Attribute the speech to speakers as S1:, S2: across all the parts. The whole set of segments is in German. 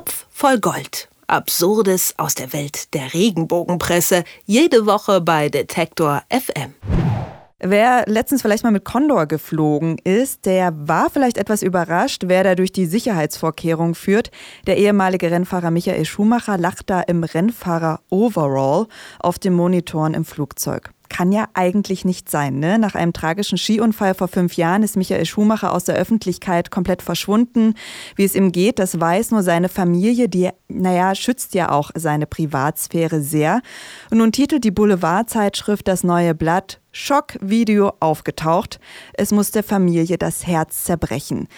S1: Topf voll Gold. Absurdes aus der Welt der Regenbogenpresse. Jede Woche bei Detektor FM.
S2: Wer letztens vielleicht mal mit Condor geflogen ist, der war vielleicht etwas überrascht, wer da durch die Sicherheitsvorkehrungen führt. Der ehemalige Rennfahrer Michael Schumacher lacht da im Rennfahrer Overall auf den Monitoren im Flugzeug kann ja eigentlich nicht sein. Ne? Nach einem tragischen Skiunfall vor fünf Jahren ist Michael Schumacher aus der Öffentlichkeit komplett verschwunden. Wie es ihm geht, das weiß nur seine Familie, die, naja, schützt ja auch seine Privatsphäre sehr. Und nun titelt die Boulevardzeitschrift Das Neue Blatt Schockvideo aufgetaucht. Es muss der Familie das Herz zerbrechen.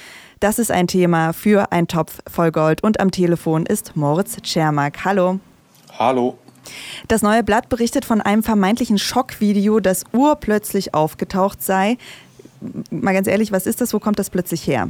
S2: Das ist ein Thema für ein Topf voll Gold. Und am Telefon ist Moritz Tschermak. Hallo.
S3: Hallo.
S2: Das neue Blatt berichtet von einem vermeintlichen Schockvideo, das urplötzlich aufgetaucht sei. Mal ganz ehrlich, was ist das? Wo kommt das plötzlich her?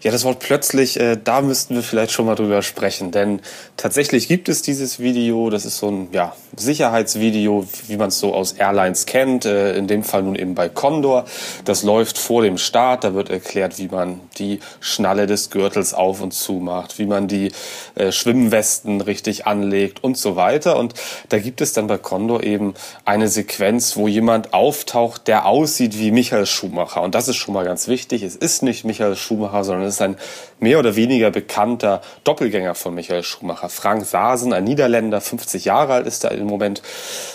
S3: Ja, das Wort plötzlich, äh, da müssten wir vielleicht schon mal drüber sprechen, denn tatsächlich gibt es dieses Video, das ist so ein ja, Sicherheitsvideo, wie man es so aus Airlines kennt, äh, in dem Fall nun eben bei Condor. Das läuft vor dem Start, da wird erklärt, wie man die Schnalle des Gürtels auf und zu macht, wie man die äh, Schwimmwesten richtig anlegt und so weiter. Und da gibt es dann bei Condor eben eine Sequenz, wo jemand auftaucht, der aussieht wie Michael Schumacher. Und das ist schon mal ganz wichtig. Es ist nicht Michael Schumacher, sondern das ist ein mehr oder weniger bekannter Doppelgänger von Michael Schumacher. Frank Sasen, ein Niederländer, 50 Jahre alt ist er im Moment.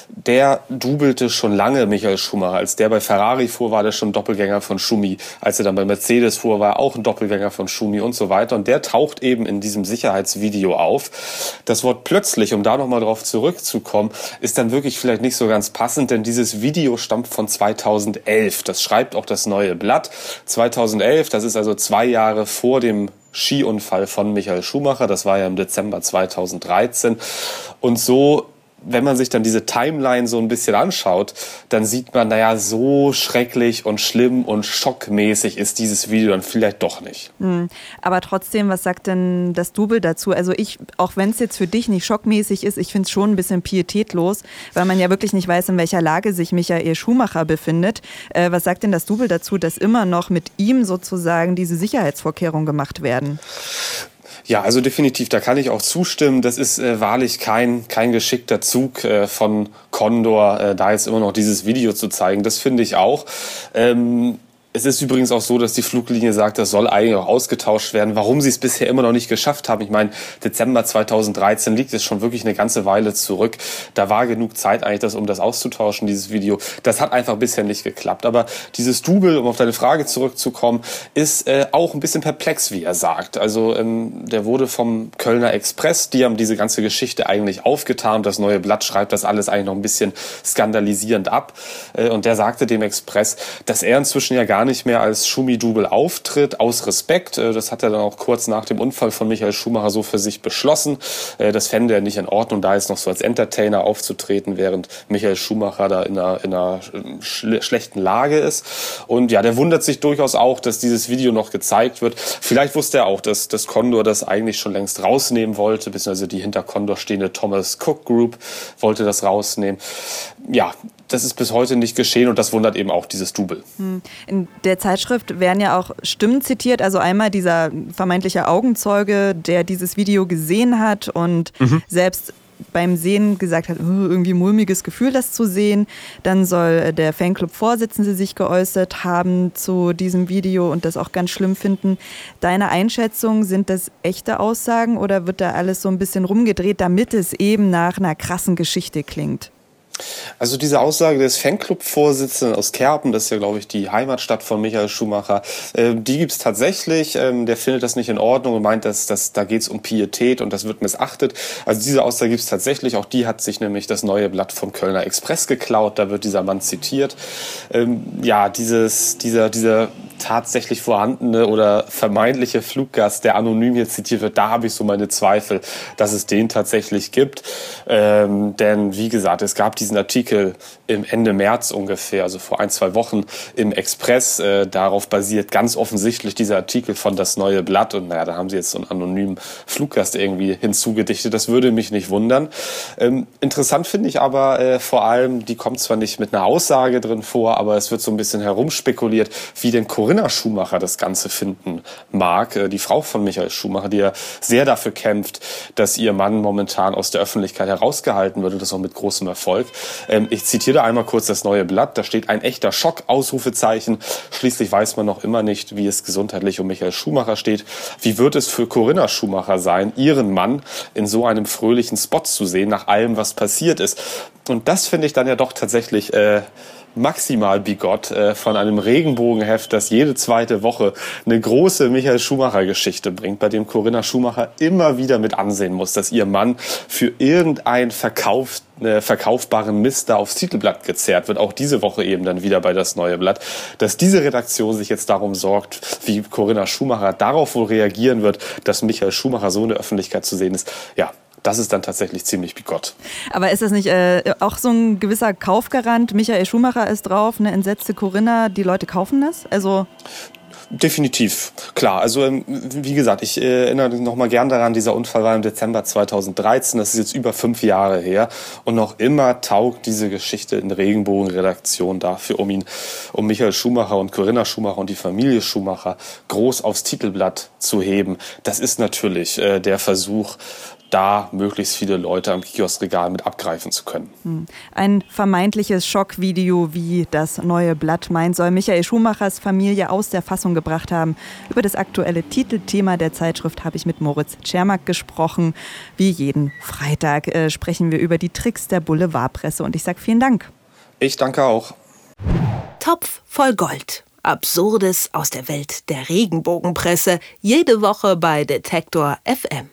S3: Der dubelte schon lange Michael Schumacher. Als der bei Ferrari fuhr, war der schon Doppelgänger von Schumi. Als er dann bei Mercedes fuhr, war er auch ein Doppelgänger von Schumi und so weiter. Und der taucht eben in diesem Sicherheitsvideo auf. Das Wort plötzlich, um da nochmal drauf zurückzukommen, ist dann wirklich vielleicht nicht so ganz passend, denn dieses Video stammt von 2011. Das schreibt auch das neue Blatt. 2011, das ist also zwei Jahre vor dem Skiunfall von Michael Schumacher. Das war ja im Dezember 2013. Und so wenn man sich dann diese Timeline so ein bisschen anschaut, dann sieht man, naja, so schrecklich und schlimm und schockmäßig ist dieses Video dann vielleicht doch nicht.
S2: Mhm. Aber trotzdem, was sagt denn das Double dazu? Also ich, auch wenn es jetzt für dich nicht schockmäßig ist, ich finde es schon ein bisschen pietätlos, weil man ja wirklich nicht weiß, in welcher Lage sich Michael Schumacher befindet. Äh, was sagt denn das Double dazu, dass immer noch mit ihm sozusagen diese Sicherheitsvorkehrungen gemacht werden?
S3: Ja, also definitiv, da kann ich auch zustimmen. Das ist äh, wahrlich kein, kein geschickter Zug äh, von Condor, äh, da jetzt immer noch dieses Video zu zeigen. Das finde ich auch. Ähm, es ist übrigens auch so, dass die Fluglinie sagt, das soll eigentlich auch ausgetauscht werden. Warum sie es bisher immer noch nicht geschafft haben, ich meine, Dezember 2013 liegt es schon wirklich eine ganze Weile zurück. Da war genug Zeit eigentlich, das, um das auszutauschen, dieses Video. Das hat einfach bisher nicht geklappt. Aber dieses Double, um auf deine Frage zurückzukommen, ist äh, auch ein bisschen perplex, wie er sagt. Also ähm, der wurde vom Kölner Express, die haben diese ganze Geschichte eigentlich aufgetan. Das neue Blatt schreibt das alles eigentlich noch ein bisschen skandalisierend ab. Äh, und der sagte dem Express, dass er inzwischen ja gar gar nicht mehr als Schumi-Double auftritt, aus Respekt. Äh, das hat er dann auch kurz nach dem Unfall von Michael Schumacher so für sich beschlossen. Äh, das fände er nicht in Ordnung, da jetzt noch so als Entertainer aufzutreten, während Michael Schumacher da in einer, in einer schle schlechten Lage ist. Und ja, der wundert sich durchaus auch, dass dieses Video noch gezeigt wird. Vielleicht wusste er auch, dass das Condor das eigentlich schon längst rausnehmen wollte, beziehungsweise die hinter Condor stehende Thomas Cook Group wollte das rausnehmen. Ja, das ist bis heute nicht geschehen und das wundert eben auch dieses Double. Hm.
S2: In der Zeitschrift werden ja auch Stimmen zitiert, also einmal dieser vermeintliche Augenzeuge, der dieses Video gesehen hat und mhm. selbst beim Sehen gesagt hat, irgendwie mulmiges Gefühl, das zu sehen. Dann soll der Fanclub-Vorsitzende sich geäußert haben zu diesem Video und das auch ganz schlimm finden. Deine Einschätzung, sind das echte Aussagen oder wird da alles so ein bisschen rumgedreht, damit es eben nach einer krassen Geschichte klingt?
S3: Also diese Aussage des Fanclub-Vorsitzenden aus Kerpen, das ist ja, glaube ich, die Heimatstadt von Michael Schumacher, äh, die gibt's tatsächlich. Ähm, der findet das nicht in Ordnung und meint, dass, dass da geht's um Pietät und das wird missachtet. Also diese Aussage gibt's tatsächlich. Auch die hat sich nämlich das neue Blatt vom Kölner Express geklaut. Da wird dieser Mann zitiert. Ähm, ja, dieses, dieser, dieser tatsächlich vorhandene oder vermeintliche Fluggast, der anonym hier zitiert wird, da habe ich so meine Zweifel, dass es den tatsächlich gibt. Ähm, denn wie gesagt, es gab diesen diesen Artikel im Ende März ungefähr, also vor ein, zwei Wochen im Express. Äh, darauf basiert ganz offensichtlich dieser Artikel von Das Neue Blatt. Und naja, da haben sie jetzt so einen anonymen Fluggast irgendwie hinzugedichtet. Das würde mich nicht wundern. Ähm, interessant finde ich aber äh, vor allem, die kommt zwar nicht mit einer Aussage drin vor, aber es wird so ein bisschen herumspekuliert, wie denn Corinna Schumacher das Ganze finden mag. Äh, die Frau von Michael Schumacher, die ja sehr dafür kämpft, dass ihr Mann momentan aus der Öffentlichkeit herausgehalten wird und das auch mit großem Erfolg. Ähm, ich zitiere einmal kurz das neue Blatt. Da steht ein echter Schock, Ausrufezeichen. Schließlich weiß man noch immer nicht, wie es gesundheitlich um Michael Schumacher steht. Wie wird es für Corinna Schumacher sein, ihren Mann in so einem fröhlichen Spot zu sehen, nach allem, was passiert ist? Und das finde ich dann ja doch tatsächlich äh, maximal bigott äh, von einem Regenbogenheft, das jede zweite Woche eine große Michael Schumacher Geschichte bringt, bei dem Corinna Schumacher immer wieder mit ansehen muss, dass ihr Mann für irgendein Verkauf, äh, verkaufbaren Mist da aufs Titelblatt gezerrt wird. Auch diese Woche eben dann wieder bei das neue Blatt. Dass diese Redaktion sich jetzt darum sorgt, wie Corinna Schumacher darauf wohl reagieren wird, dass Michael Schumacher so in der Öffentlichkeit zu sehen ist. Ja, das ist dann tatsächlich ziemlich bigott.
S2: Aber ist das nicht äh, auch so ein gewisser Kaufgarant? Michael Schumacher ist drauf, eine entsetzte Corinna, die Leute kaufen das? Also
S3: Definitiv, klar. Also ähm, wie gesagt, ich äh, erinnere noch mal gern daran, dieser Unfall war im Dezember 2013, das ist jetzt über fünf Jahre her und noch immer taugt diese Geschichte in Regenbogenredaktion dafür, um ihn, um Michael Schumacher und Corinna Schumacher und die Familie Schumacher groß aufs Titelblatt zu heben. Das ist natürlich äh, der Versuch, da möglichst viele Leute am Kioskregal mit abgreifen zu können. Hm.
S2: Ein vermeintliches Schockvideo, wie das neue Blatt meint, soll Michael Schumachers Familie aus der Fassung gebracht haben. Über das aktuelle Titelthema der Zeitschrift habe ich mit Moritz Czermak gesprochen. Wie jeden Freitag äh, sprechen wir über die Tricks der Boulevardpresse und ich sage vielen Dank.
S3: Ich danke auch.
S1: Topf voll Gold. Absurdes aus der Welt der Regenbogenpresse. Jede Woche bei Detektor FM.